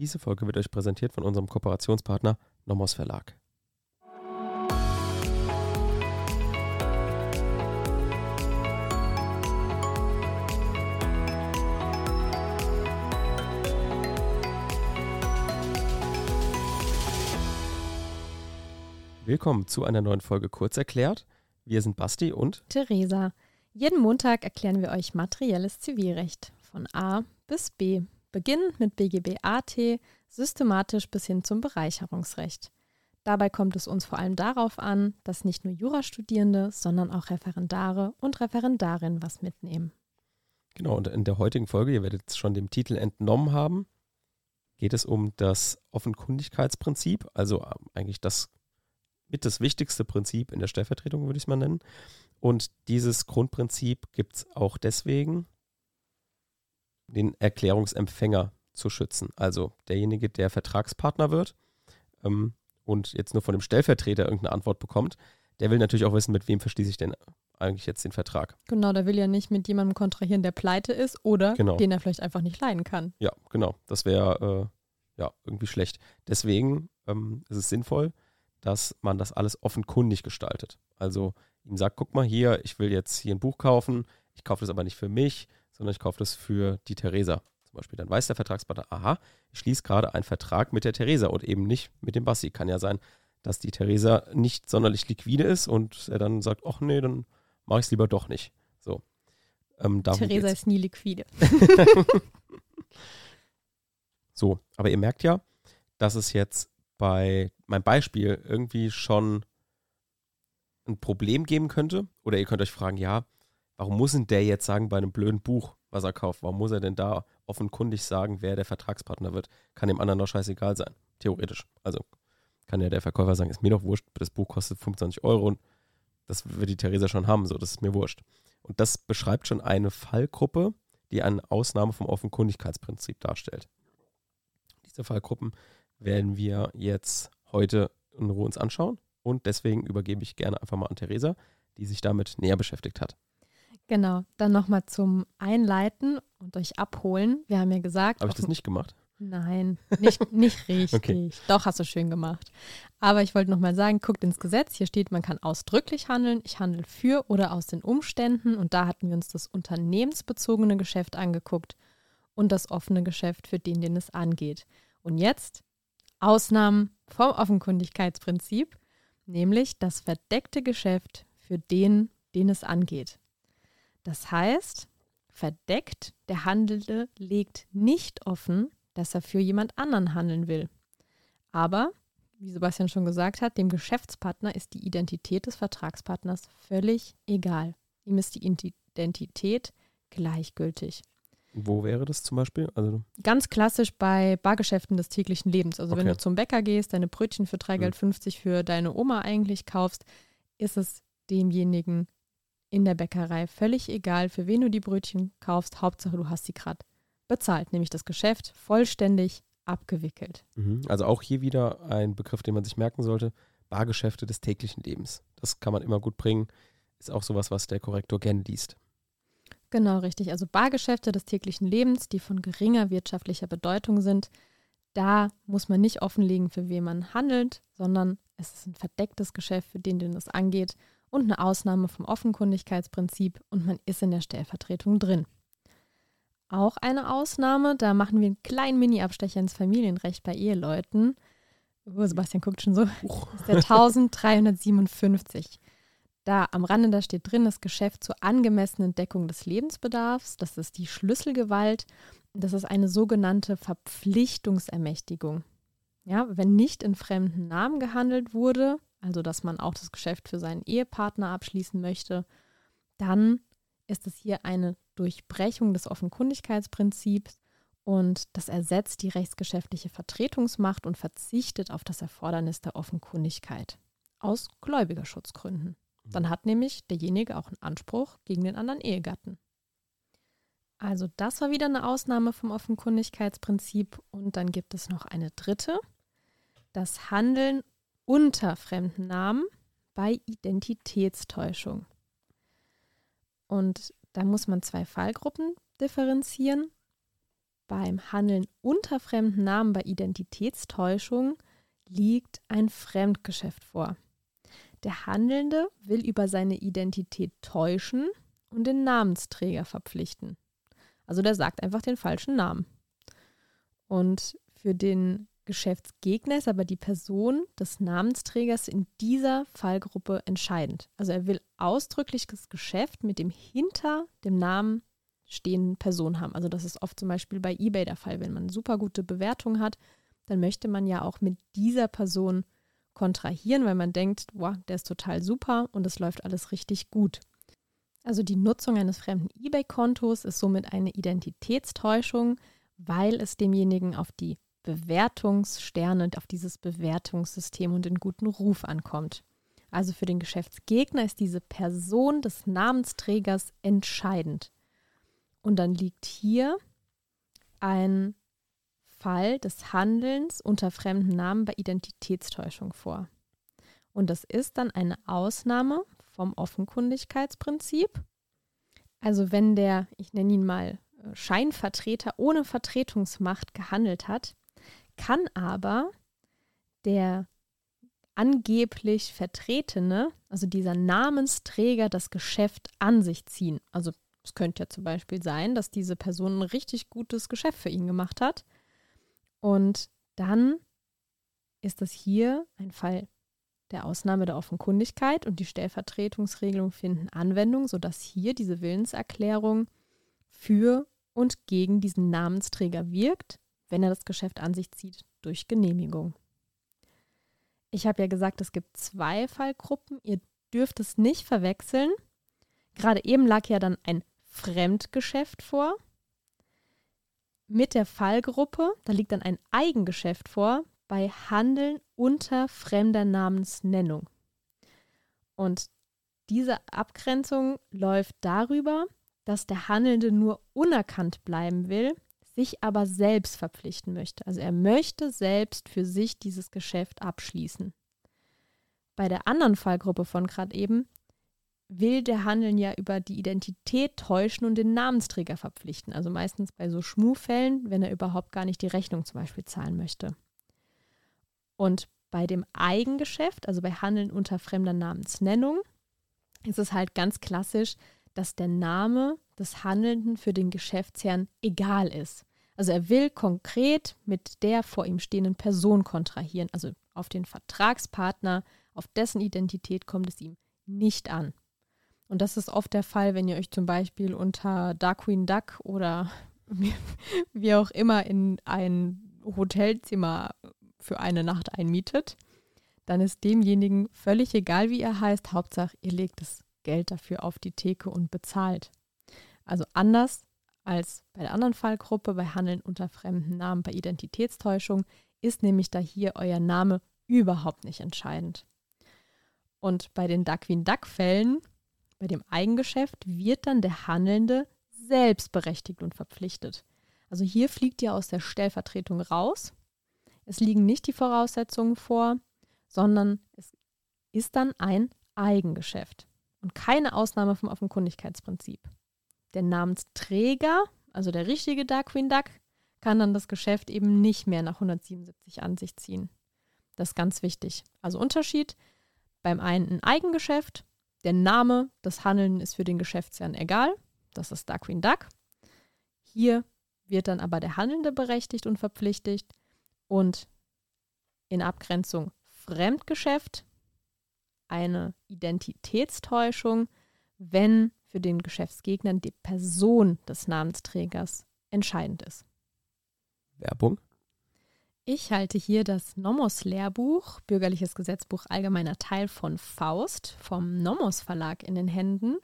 Diese Folge wird euch präsentiert von unserem Kooperationspartner Nomos Verlag. Willkommen zu einer neuen Folge Kurzerklärt. Wir sind Basti und Theresa. Jeden Montag erklären wir euch materielles Zivilrecht von A bis B, beginnend mit BGB AT, systematisch bis hin zum Bereicherungsrecht. Dabei kommt es uns vor allem darauf an, dass nicht nur Jurastudierende, sondern auch Referendare und Referendarinnen was mitnehmen. Genau, und in der heutigen Folge, ihr werdet es schon dem Titel entnommen haben, geht es um das Offenkundigkeitsprinzip, also ähm, eigentlich das mit das wichtigste Prinzip in der Stellvertretung, würde ich es mal nennen. Und dieses Grundprinzip gibt es auch deswegen, den Erklärungsempfänger zu schützen. Also derjenige, der Vertragspartner wird ähm, und jetzt nur von dem Stellvertreter irgendeine Antwort bekommt, der will natürlich auch wissen, mit wem verschließe ich denn eigentlich jetzt den Vertrag. Genau, der will ja nicht mit jemandem kontrahieren, der pleite ist oder Genau. den er vielleicht einfach nicht leiden kann. Ja, genau. Das wäre äh, ja irgendwie schlecht. Deswegen ähm, ist es sinnvoll, dass man das alles offenkundig gestaltet. Also ihm sagt, guck mal hier, ich will jetzt hier ein Buch kaufen, ich kaufe das aber nicht für mich, sondern ich kaufe das für die Theresa. Zum Beispiel, dann weiß der Vertragspartner, aha, ich schließe gerade einen Vertrag mit der Theresa und eben nicht mit dem Basti. Kann ja sein, dass die Theresa nicht sonderlich liquide ist und er dann sagt, ach nee, dann mache ich es lieber doch nicht. So. Ähm, Theresa geht's. ist nie liquide. So, aber ihr merkt ja, dass es jetzt bei meinem Beispiel irgendwie schon ein Problem geben könnte. Oder ihr könnt euch fragen, ja, warum muss denn der jetzt sagen bei einem blöden Buch, was er kauft? Warum muss er denn da offenkundig sagen, wer der Vertragspartner wird? Kann dem anderen doch scheißegal sein, theoretisch. Also kann ja der Verkäufer sagen, ist mir doch wurscht, das Buch kostet 25 Euro und das wird die Theresa schon haben, so, das ist mir wurscht. Und das beschreibt schon eine Fallgruppe, die eine Ausnahme vom Offenkundigkeitsprinzip darstellt. Diese Fallgruppen werden wir jetzt heute in Ruhe uns anschauen und deswegen übergebe ich gerne einfach mal an Theresa, die sich damit näher beschäftigt hat. Genau, dann nochmal zum Einleiten und euch abholen. Wir haben ja gesagt, Habe ich das nicht gemacht? Nein, nicht, nicht richtig. Okay. Doch, hast du schön gemacht. Aber ich wollte nochmal sagen, guckt ins Gesetz. Hier steht, man kann ausdrücklich handeln. Ich handle für oder aus den Umständen. Und da hatten wir uns das unternehmensbezogene Geschäft angeguckt und das offene Geschäft für den, den es angeht. Und jetzt Ausnahmen vom Offenkundigkeitsprinzip, nämlich das verdeckte Geschäft für den, den es angeht. Das heißt, verdeckt, der Handelnde legt nicht offen, dass er für jemand anderen handeln will. Aber, wie Sebastian schon gesagt hat, dem Geschäftspartner ist die Identität des Vertragspartners völlig egal. Ihm ist die Identität gleichgültig. Wo wäre das zum Beispiel? Also, Ganz klassisch bei Bargeschäften des täglichen Lebens. Also wenn Okay. du zum Bäcker gehst, deine Brötchen für 3,50 Geld für deine Oma eigentlich kaufst, ist es demjenigen in der Bäckerei völlig egal, für wen du die Brötchen kaufst. Hauptsache, du hast sie gerade bezahlt, nämlich das Geschäft vollständig abgewickelt. mhm. also auch hier wieder ein Begriff, den man sich merken sollte. Bargeschäfte des täglichen Lebens. Das kann man immer gut bringen. Ist auch sowas, was der Korrektor gerne liest. Genau, richtig. Also Bargeschäfte des täglichen Lebens, die von geringer wirtschaftlicher Bedeutung sind, da muss man nicht offenlegen, für wen man handelt, sondern es ist ein verdecktes Geschäft, für den, den es angeht und eine Ausnahme vom Offenkundigkeitsprinzip und man ist in der Stellvertretung drin. Auch eine Ausnahme, da machen wir einen kleinen Mini-Abstecher ins Familienrecht bei Eheleuten. Oh, Sebastian guckt schon so. Das ist der 1357. Da am Rande, da steht drin, das Geschäft zur angemessenen Deckung des Lebensbedarfs. Das ist die Schlüsselgewalt. Das ist eine sogenannte Verpflichtungsermächtigung. Ja, wenn nicht in fremden Namen gehandelt wurde, also dass man auch das Geschäft für seinen Ehepartner abschließen möchte, dann ist es hier eine Durchbrechung des Offenkundigkeitsprinzips und das ersetzt die rechtsgeschäftliche Vertretungsmacht und verzichtet auf das Erfordernis der Offenkundigkeit aus Gläubigerschutzgründen. Dann hat nämlich derjenige auch einen Anspruch gegen den anderen Ehegatten. Also das war wieder eine Ausnahme vom Offenkundigkeitsprinzip und dann gibt es noch eine dritte, das Handeln unter fremden Namen bei Identitätstäuschung. Und da muss man zwei Fallgruppen differenzieren. beim Handeln unter fremden Namen bei Identitätstäuschung liegt ein Fremdgeschäft vor. Der Handelnde will über seine Identität täuschen und den Namensträger verpflichten. Also der sagt einfach den falschen Namen. Und für den Geschäftsgegner ist aber die Person des Namensträgers in dieser Fallgruppe entscheidend. Also er will ausdrücklich das Geschäft mit dem hinter dem Namen stehenden Person haben. Also das ist oft zum Beispiel bei eBay der Fall. Wenn man super gute Bewertung hat, dann möchte man ja auch mit dieser Person kontrahieren, weil man denkt, wow, der ist total super und es läuft alles richtig gut. Also die Nutzung eines fremden eBay-Kontos ist somit eine Identitätstäuschung, weil es demjenigen auf die Bewertungssterne und auf dieses Bewertungssystem und den guten Ruf ankommt. Also für den Geschäftsgegner ist diese Person des Namensträgers entscheidend. Und dann liegt hier ein Fall des Handelns unter fremden Namen bei Identitätstäuschung vor. Und das ist dann eine Ausnahme vom Offenkundigkeitsprinzip. Also wenn der, ich nenne ihn mal äh, Scheinvertreter ohne Vertretungsmacht gehandelt hat, kann aber der angeblich Vertretene, also dieser Namensträger, das Geschäft an sich ziehen. Also es könnte ja zum Beispiel sein, dass diese Person ein richtig gutes Geschäft für ihn gemacht hat. Und dann ist das hier ein Fall der Ausnahme der Offenkundigkeit und die Stellvertretungsregelung finden Anwendung, sodass hier diese Willenserklärung für und gegen diesen Namensträger wirkt, wenn er das Geschäft an sich zieht durch Genehmigung. Ich habe ja gesagt, es gibt zwei Fallgruppen. Ihr dürft es nicht verwechseln. Gerade eben lag ja dann ein Fremdgeschäft vor. Mit der Fallgruppe, da liegt dann ein Eigengeschäft vor, bei Handeln unter fremder Namensnennung. Und diese Abgrenzung läuft darüber, dass der Handelnde nur unerkannt bleiben will, sich aber selbst verpflichten möchte. Also er möchte selbst für sich dieses Geschäft abschließen. Bei der anderen Fallgruppe von gerade eben will der Handeln ja über die Identität täuschen und den Namensträger verpflichten. Also meistens bei so Schmuhfällen, wenn er überhaupt gar nicht die Rechnung zum Beispiel zahlen möchte. Und bei dem Eigengeschäft, also bei Handeln unter fremder Namensnennung, ist es halt ganz klassisch, dass der Name des Handelnden für den Geschäftsherrn egal ist. Also er will konkret mit der vor ihm stehenden Person kontrahieren, also auf den Vertragspartner, auf dessen Identität kommt es ihm nicht an. Und das ist oft der Fall, wenn ihr euch zum Beispiel unter Darkwing Duck oder wie auch immer in ein Hotelzimmer für eine Nacht einmietet, dann ist demjenigen völlig egal, wie er heißt. Hauptsache, ihr legt das Geld dafür auf die Theke und bezahlt. Also anders als bei der anderen Fallgruppe, bei Handeln unter fremden Namen, bei Identitätstäuschung, ist nämlich da hier euer Name überhaupt nicht entscheidend. Und bei den Duckwin-Duck-Fällen, bei dem Eigengeschäft, wird dann der Handelnde selbst berechtigt und verpflichtet. Also hier fliegt ihr aus der Stellvertretung raus es liegen nicht die Voraussetzungen vor, sondern es ist dann ein Eigengeschäft und keine Ausnahme vom Offenkundigkeitsprinzip. Der Namensträger, also der richtige Darkwing Duck, kann dann das Geschäft eben nicht mehr nach 177 an sich ziehen. Das ist ganz wichtig. Also Unterschied, beim einen ein Eigengeschäft, der Name des Handelnden ist für den Geschäftsherrn egal, das ist Darkwing Duck. Hier wird dann aber der Handelnde berechtigt und verpflichtet, und in Abgrenzung Fremdgeschäft eine Identitätstäuschung, wenn für den Geschäftsgegner die Person des Namensträgers entscheidend ist. Werbung. Ich halte hier das Nomos-Lehrbuch, Bürgerliches Gesetzbuch allgemeiner Teil von Faust vom Nomos Verlag in den Händen.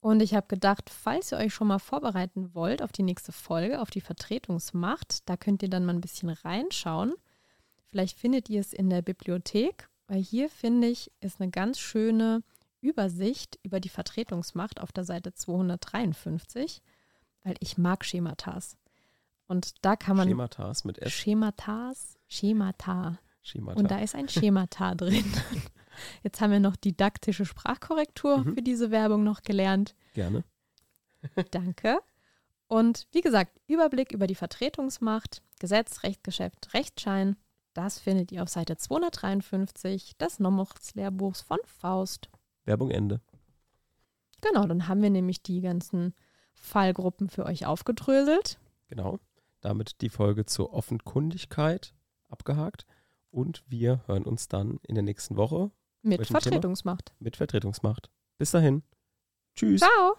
Und ich habe gedacht, falls ihr euch schon mal vorbereiten wollt auf die nächste Folge, auf die Vertretungsmacht, da könnt ihr dann mal ein bisschen reinschauen. Vielleicht findet ihr es in der Bibliothek, weil hier finde ich, ist eine ganz schöne Übersicht über die Vertretungsmacht auf der Seite 253, weil ich mag Schematas. Und da kann man. Schematas mit S. Schematas, Schemata. Schemata. Und da ist ein Schemata drin. Jetzt haben wir noch didaktische Sprachkorrektur mhm. für diese Werbung noch gelernt. Gerne. Danke. Und wie gesagt, Überblick über die Vertretungsmacht, Gesetz, Rechtsgeschäft, Rechtsschein, das findet ihr auf Seite 253 des Nomochts-Lehrbuchs von Faust. Werbung Ende. Genau, dann haben wir nämlich die ganzen Fallgruppen für euch aufgedröselt. Genau. Damit die Folge zur Offenkundigkeit abgehakt. Und wir hören uns dann in der nächsten Woche Mit Welchem Thema? Vertretungsmacht. mit Vertretungsmacht. Bis dahin. Tschüss. Ciao!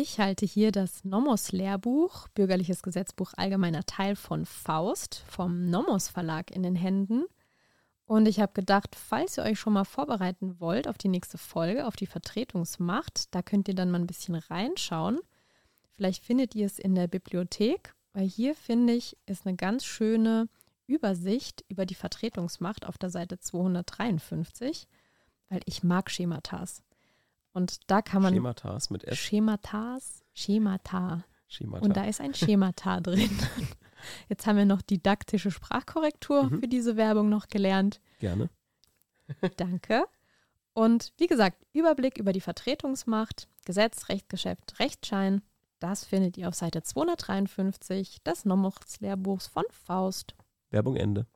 Ich halte hier das Nomos-Lehrbuch, Bürgerliches Gesetzbuch allgemeiner Teil von Faust, vom Nomos Verlag in den Händen. Und ich habe gedacht, falls ihr euch schon mal vorbereiten wollt auf die nächste Folge, auf die Vertretungsmacht, da könnt ihr dann mal ein bisschen reinschauen. Vielleicht findet ihr es in der Bibliothek, weil hier finde ich, ist eine ganz schöne Übersicht über die Vertretungsmacht auf der Seite 253, weil ich mag Schematas. Und da kann man Schematas mit S. Schematas, Schemata. Schemata. Und da ist ein Schemata drin. Jetzt haben wir noch didaktische Sprachkorrektur Mhm. für diese Werbung noch gelernt. Gerne. Danke. Und wie gesagt, Überblick über die Vertretungsmacht, Gesetz, Rechtsgeschäft, Rechtsschein, das findet ihr auf Seite 253 des Nomochts-Lehrbuchs von Faust. Werbung Ende.